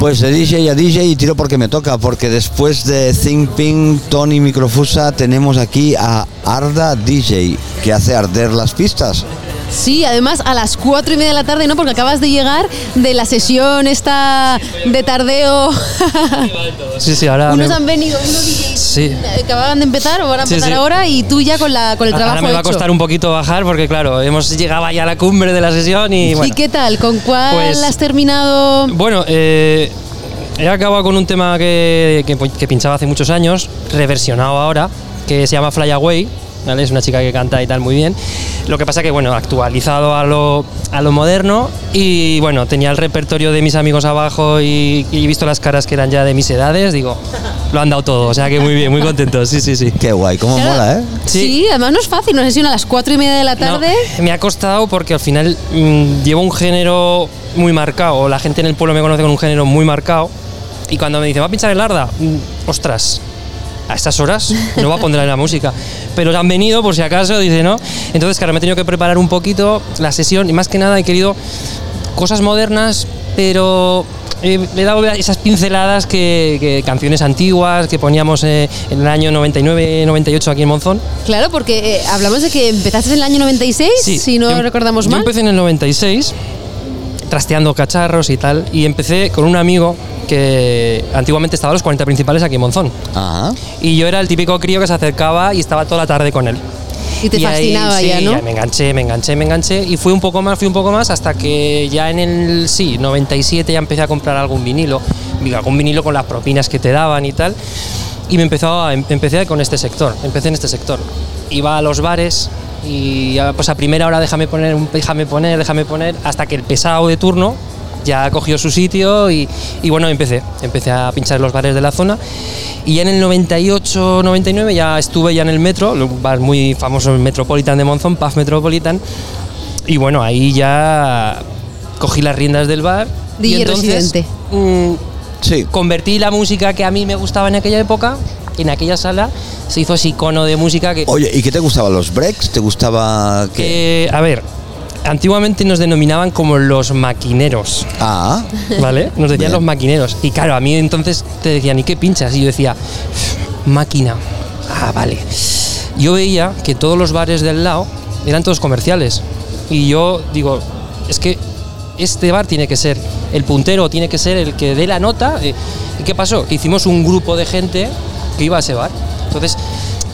Pues de DJ a DJ y tiro porque me toca, porque después de Think Pink, Tony Microfusa, tenemos aquí a Arda DJ, que hace arder las pistas. Sí, además a las cuatro y media de la tarde, ¿no? Porque acabas de llegar de la sesión esta de tardeo. Sí, sí, ahora. Unos me- han venido, unos DJs Sí. que acaban de empezar o van a empezar sí. ahora y tú ya con, la, con el trabajo Ahora me va a costar un poquito bajar porque, claro, hemos llegado ya a la cumbre de la sesión y bueno. ¿Y qué tal? ¿Con cuál Pues- has terminado? Bueno, eh, he acabado con un tema que, que- que pinchaba hace muchos años, reversionado ahora, que se llama Fly Away. ¿Vale? Es una chica que canta y tal muy bien. Lo que pasa que, bueno, actualizado a lo, a lo moderno y, bueno, tenía el repertorio de mis amigos abajo y, y he visto las caras que eran ya de mis edades, digo, lo han dado todo, o sea que muy bien, muy contentos, sí, sí, sí. Qué guay, cómo Claro. mola, ¿eh? Sí. Sí. además no es fácil, una sesión a las cuatro y media de la No, tarde. me ha costado porque al final mm, llevo un género muy marcado, la gente en el pueblo me conoce con un género muy marcado, y cuando me dicen, ¿va a pinchar el Arda? Mm, ostras, a estas horas no va a poner la música. Pero han venido, por si acaso, dice, ¿no? Entonces, claro, me he tenido que preparar un poquito la sesión, y más que nada he querido cosas modernas, pero eh, le he dado esas pinceladas que, que canciones antiguas que poníamos eh, en el año 99-98 aquí en Monzón. Claro, porque eh, hablamos de que empezaste en el año 96, si no yo- recordamos yo mal. empecé en el 96, trasteando cacharros y tal, y empecé con un amigo que antiguamente estaba a los 40 principales aquí en Monzón. Ajá. Y yo era el típico crío que se acercaba y estaba toda la tarde con él. Y te ahí, fascinaba sí, ya, ¿no? me enganché, me enganché, me enganché y fui un poco más, fui un poco más hasta que ya en el sí, 97 ya empecé a comprar algún vinilo, algún vinilo con las propinas que te daban y tal. Y me empezó a, em- empecé con este sector, empecé en este sector. Iba a los bares y ya, pues a primera hora déjame poner, déjame poner, déjame poner, hasta que el pesado de turno ya cogió su sitio y, y bueno, empecé, empecé a pinchar en los bares de la zona y ya en el 98, 99 ya estuve ya en el metro, un bar muy famoso, el Metropolitan de Monzón, Puff Metropolitan, y bueno, ahí ya cogí las riendas del bar y entonces residente. mm, Sí. convertí la música que a mí me gustaba en aquella época, en aquella sala, se hizo ese icono de música que... Oye, ¿y qué te gustaban los breaks? ¿Te gustaba qué? Eh, a ver, antiguamente nos denominaban como los maquineros. Ah, ¿Vale? Nos decían Bien. los maquineros. Y claro, a mí entonces te decían, ¿y qué pinchas? Y yo decía, máquina. Ah, vale. Yo veía que todos los bares del lado eran todos comerciales. Y yo digo, es que este bar tiene que ser el puntero, tiene que ser el que dé la nota. ¿Y qué pasó? Que hicimos un grupo de gente que iba a ese bar. Entonces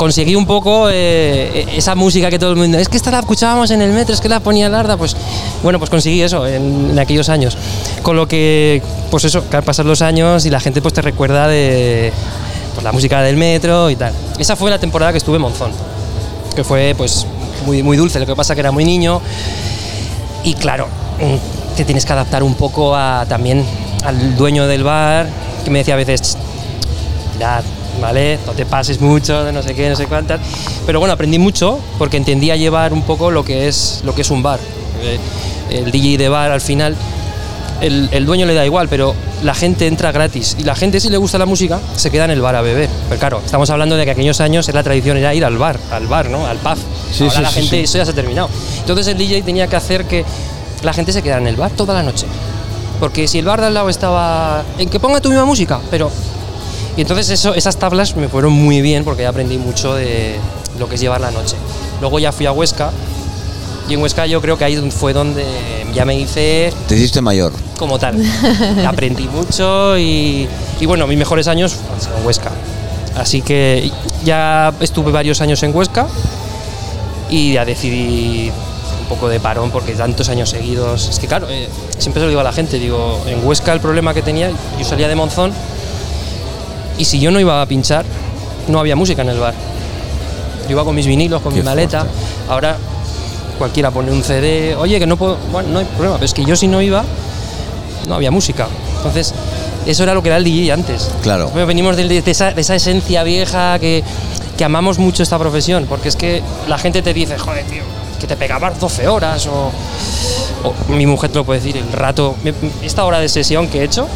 conseguí un poco eh, esa música que todo el mundo es que esta la escuchábamos en el metro es que la ponía Larda pues bueno pues conseguí eso en, aquellos años. Con lo que pues eso que pasan los años y la gente pues te recuerda de pues, la música del metro y tal. Esa fue la temporada que estuve en Monzón que fue pues muy muy dulce. Lo que pasa que era muy niño y claro mm, te tienes que adaptar un poco a también al dueño del bar que me decía a veces ya, ¿vale? No te pases mucho, de no sé qué, no sé cuántas. Pero bueno, aprendí mucho porque entendía llevar un poco lo que es, lo que es un bar. Eh, El DJ de bar al final, el, el dueño le da igual, pero la gente entra gratis. Y la gente, si le gusta la música, se queda en el bar a beber. Pero claro, estamos hablando de que aquellos años la tradición era ir al bar, al bar, ¿no? Al pub. Sí, Ahora sí, la sí, gente, eso ya se ha terminado. Entonces el DJ tenía que hacer que la gente se quedara en el bar toda la noche. Porque si el bar de al lado estaba en que ponga tu misma música, pero y entonces eso, esas tablas me fueron muy bien porque ya aprendí mucho de lo que es llevar la noche. Luego ya fui a Huesca y en Huesca yo creo que ahí fue donde ya me hice te hiciste mayor. como tal. aprendí mucho y, y bueno, mis mejores años han sido en Huesca. Así que ya estuve varios años en Huesca y ya decidí un poco de parón porque tantos años seguidos. Es que claro, eh, siempre se lo digo a la gente, digo, en Huesca el problema que tenía, yo salía de Monzón y si yo no iba a pinchar, no había música en el bar. Yo iba con mis vinilos, con Qué mi maleta. fuerte. Ahora cualquiera pone un CD, oye, que no puedo, bueno, no hay problema, pero es que yo si no iba, no había música. Entonces, eso era lo que era el DJ antes. Claro. Venimos de, de esa, de esa esencia vieja que, que amamos mucho esta profesión, porque es que la gente te dice, joder, tío, que te pegabas 12 horas, o, o mi mujer te lo puede decir, el rato, esta hora de sesión que he hecho,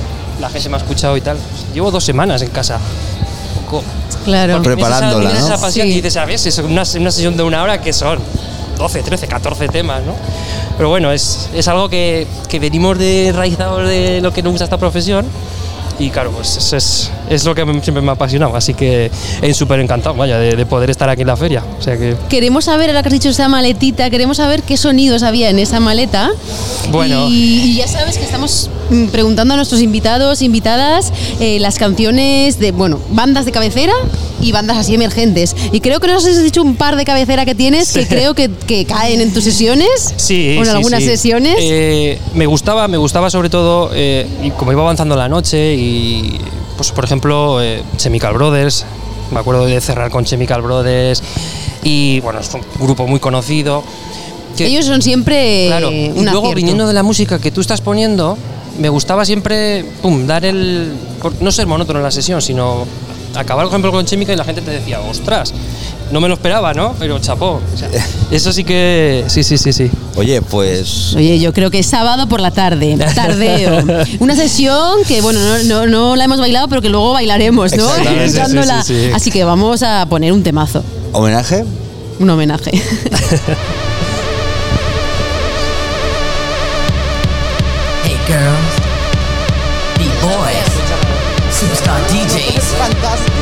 la gente me ha escuchado y tal, llevo dos semanas en casa. Un poco- Claro. esa- Preparándola, tienes ¿no? esa pasión Sí. y dices, ¿sabes? Es una, una sesión de una hora que son 12, 13, 14 temas, ¿no? Pero bueno, es, es algo que, que venimos de enraizados de lo que nos gusta esta profesión y claro, pues eso es, es lo que siempre me ha apasionado, así que es súper encantado, vaya, de, de poder estar aquí en la feria. O sea que, Queremos saber, ahora que has dicho esa maletita, queremos saber qué sonidos había en esa maleta. Bueno. Y, y ya sabes que estamos preguntando a nuestros invitados, invitadas, eh, las canciones de, bueno, bandas de cabecera y bandas así emergentes. Y creo que nos has dicho un par de cabecera que tienes que creo que, que caen en tus sesiones. Sí, O en sí, algunas sí. sesiones. Eh, me gustaba, me gustaba sobre todo, eh, y como iba avanzando la noche y, pues por ejemplo, Chemical Brothers, me acuerdo de cerrar con Chemical Brothers y bueno, es un grupo muy conocido. que- Ellos son siempre Claro, eh, y un luego acierto. viniendo de la música que tú estás poniendo, me gustaba siempre, pum, dar el. por- no ser monótono en la sesión, sino acabar, por ejemplo, con Chemical y la gente te decía, ostras, no me lo esperaba, ¿no? Pero chapó. O sea, eso sí que. Sí, sí, sí, sí. Oye, pues Oye, yo creo que es sábado por la tarde, tardeo. Una sesión que, bueno, no, no, no la hemos bailado, pero que luego bailaremos, ¿no? Sí, sí, sí. Así que vamos a poner un temazo, homenaje. un homenaje. Girls, beat boys, superstar DJs.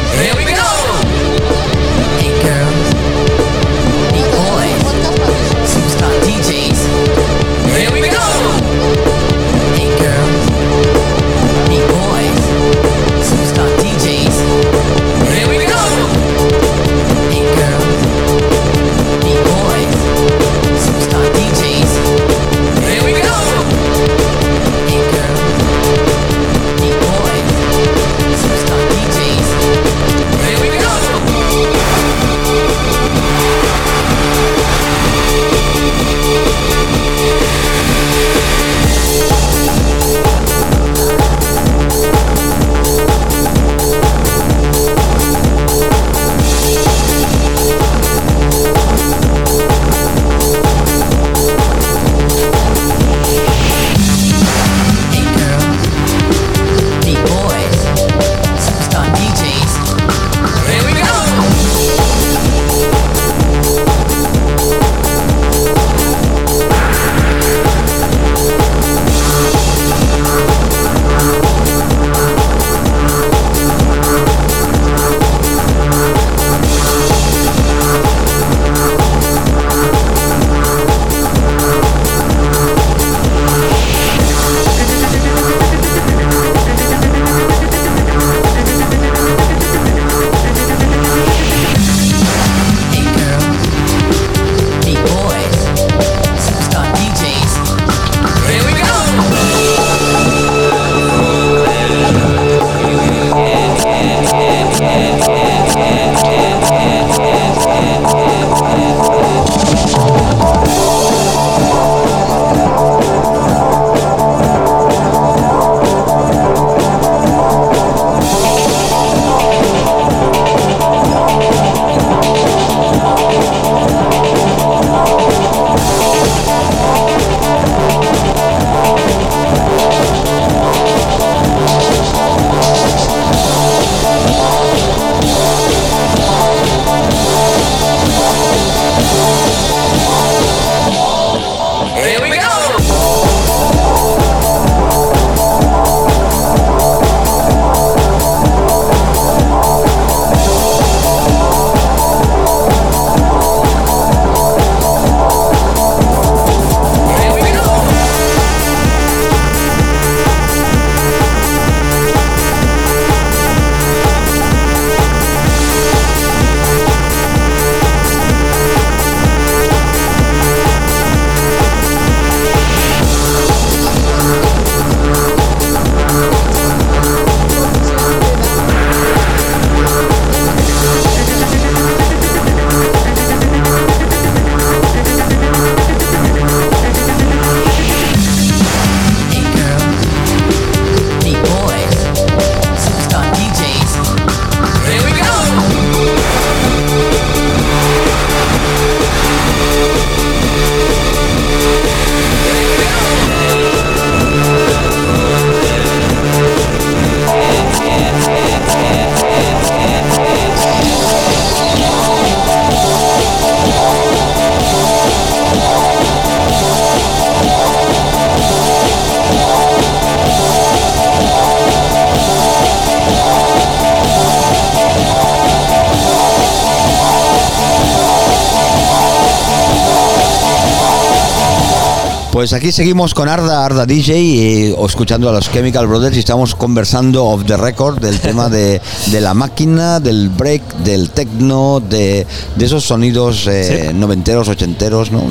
Pues aquí seguimos con Arda, Arda DJ, eh, o escuchando a los Chemical Brothers y estamos conversando off the record del tema de, de la máquina, del break, del techno, de, de esos sonidos eh, noventeros, ochenteros. ¿no?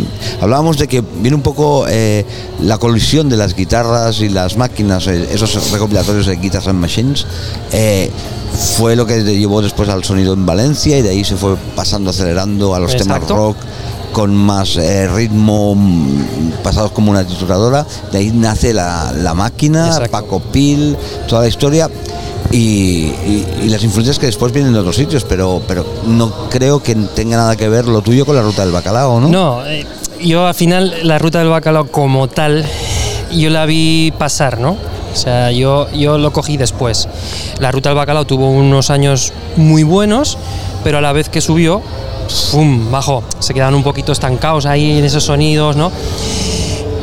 Hablábamos de que viene un poco eh, la colisión de las guitarras y las máquinas, eh, esos recopilatorios de Guitars and Machines. fue lo que llevó después al sonido en Valencia y de ahí se fue pasando, acelerando a los temas rock con más eh, ritmo mm, pasados como una trituradora. De ahí nace la, la máquina, Exacto. Paco Pil, toda la historia. Y, y- y las influencias que después vienen de otros sitios, pero, pero no creo que tenga nada que ver lo tuyo con la ruta del bacalao, ¿no? No, eh, yo al final la ruta del bacalao como tal, yo la vi pasar, ¿no? O sea, yo, yo lo cogí después. La ruta del bacalao tuvo unos años muy buenos, pero a la vez que subió, bajó. Se quedaban un poquito estancados ahí en esos sonidos, ¿no?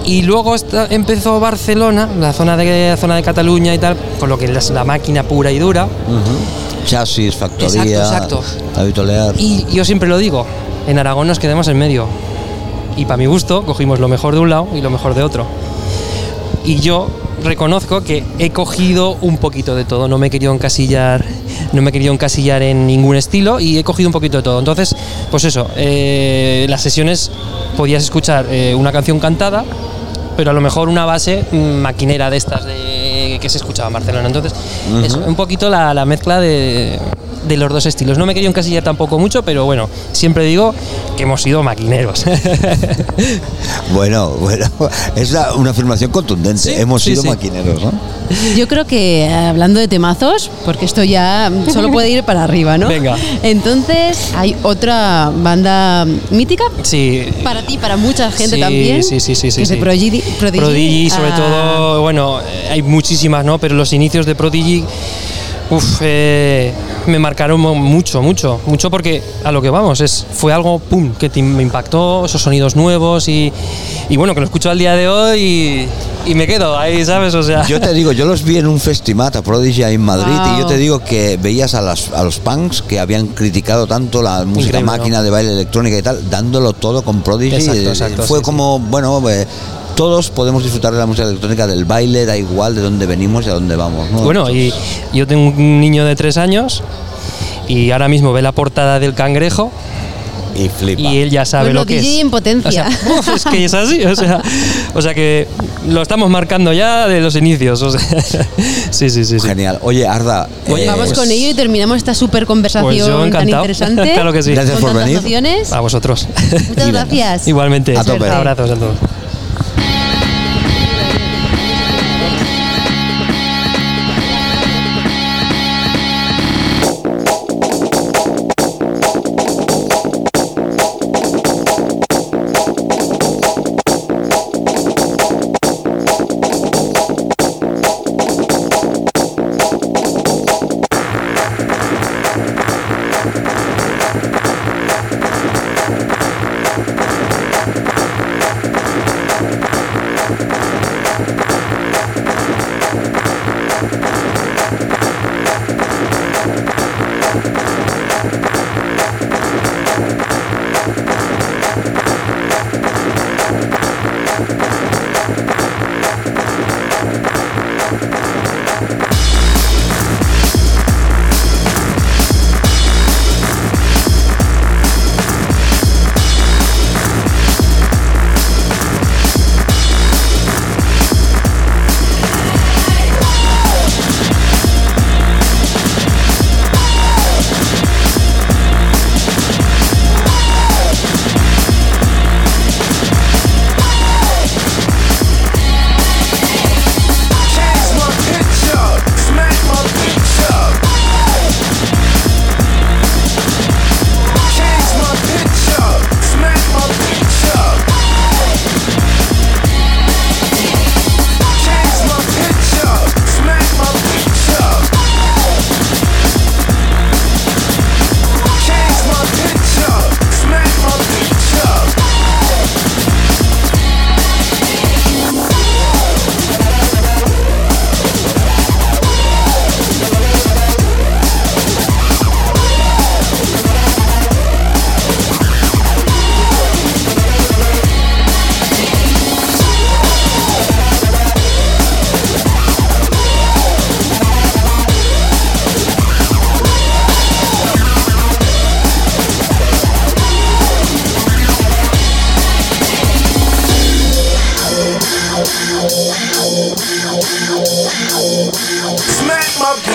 Y luego esta- empezó Barcelona, la zona de, la zona de Cataluña y tal, con lo que es la máquina pura y dura. Chasis, factoría, Exacto, exacto. Y yo siempre lo digo, en Aragón nos quedamos en medio. Y para mi gusto, cogimos lo mejor de un lado y lo mejor de otro. Y yo reconozco que he cogido un poquito de todo, no me he querido encasillar, no me he querido encasillar en ningún estilo y he cogido un poquito de todo. Entonces, pues eso, eh, las sesiones podías escuchar eh, una canción cantada, pero a lo mejor una base mm, maquinera de estas de, que se escuchaba en Barcelona. Entonces, es un poquito la, la mezcla de, de los dos estilos. No me querido encasillar tampoco mucho, pero bueno, siempre digo que hemos sido maquineros. Bueno, bueno, es la- una afirmación contundente. Sí, Hemos sí, sido sí. maquineros, ¿no? Yo creo que eh, hablando de temazos, porque esto ya solo puede ir para arriba, ¿no? Venga. Entonces, hay otra banda mítica sí, para ti, para mucha gente Sí, también. Sí, sí, sí, sí. que. Prodigy. Prodigy, Prodigy, sobre ah, todo, bueno, hay muchísimas, ¿no? Pero los inicios de Prodigy, uf, eh, me marcaron mucho, mucho, mucho porque a lo que vamos, es, fue algo, pum, que te- me impactó, esos sonidos nuevos y, y bueno, que lo escucho al día de hoy y, y me quedo ahí, ¿sabes? O sea, Yo te digo, yo los vi en un festimat a Prodigy en Madrid y yo te digo que veías a, las, a los punks que habían criticado tanto la música Increíble, máquina ¿no? de baile electrónica y tal, dándolo todo con Prodigy. Exacto, exacto, Fue sí, como, bueno, eh, todos podemos disfrutar de la música electrónica, del baile, da igual de dónde venimos y a dónde vamos. ¿no? Bueno, y yo tengo un niño de tres años y ahora mismo ve la portada del cangrejo y flipa. y él ya sabe Bueno, lo que DJ es. en potencia. O sea, uf, es que es así, o sea, o sea que lo estamos marcando ya de los inicios. o sea, sí, sí, sí, sí. Genial. Oye, Arda, Oye, eh, Vamos pues- con ello y terminamos esta super Pues conversación yo tan encantado. interesante. claro que sí. Gracias con por venir. A vosotros. Muchas gracias. Igualmente. A tope. Abrazos a todos.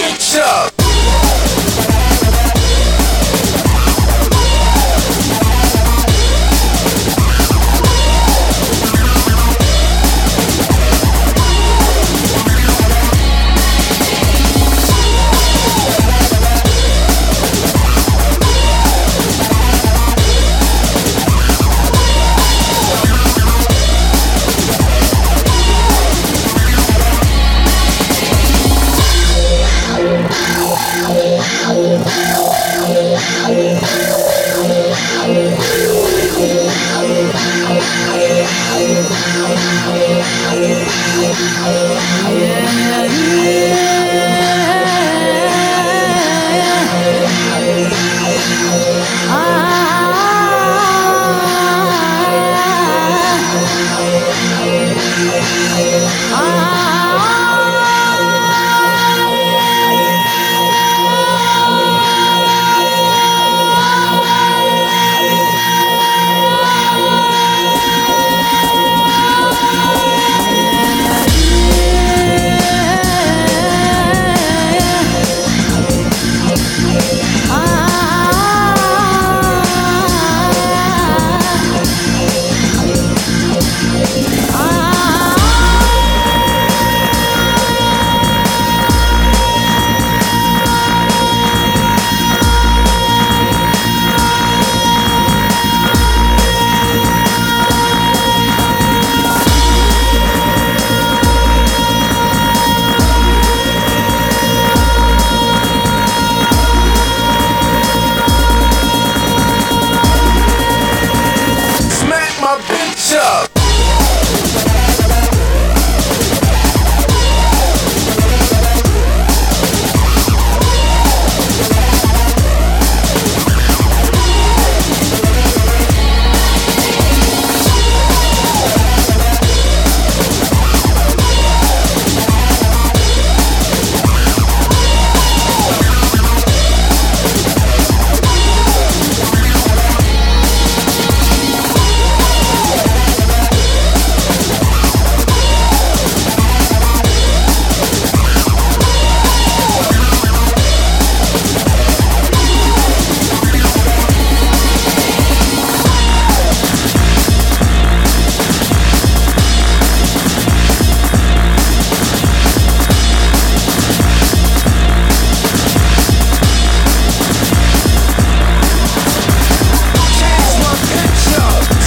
Bitch up.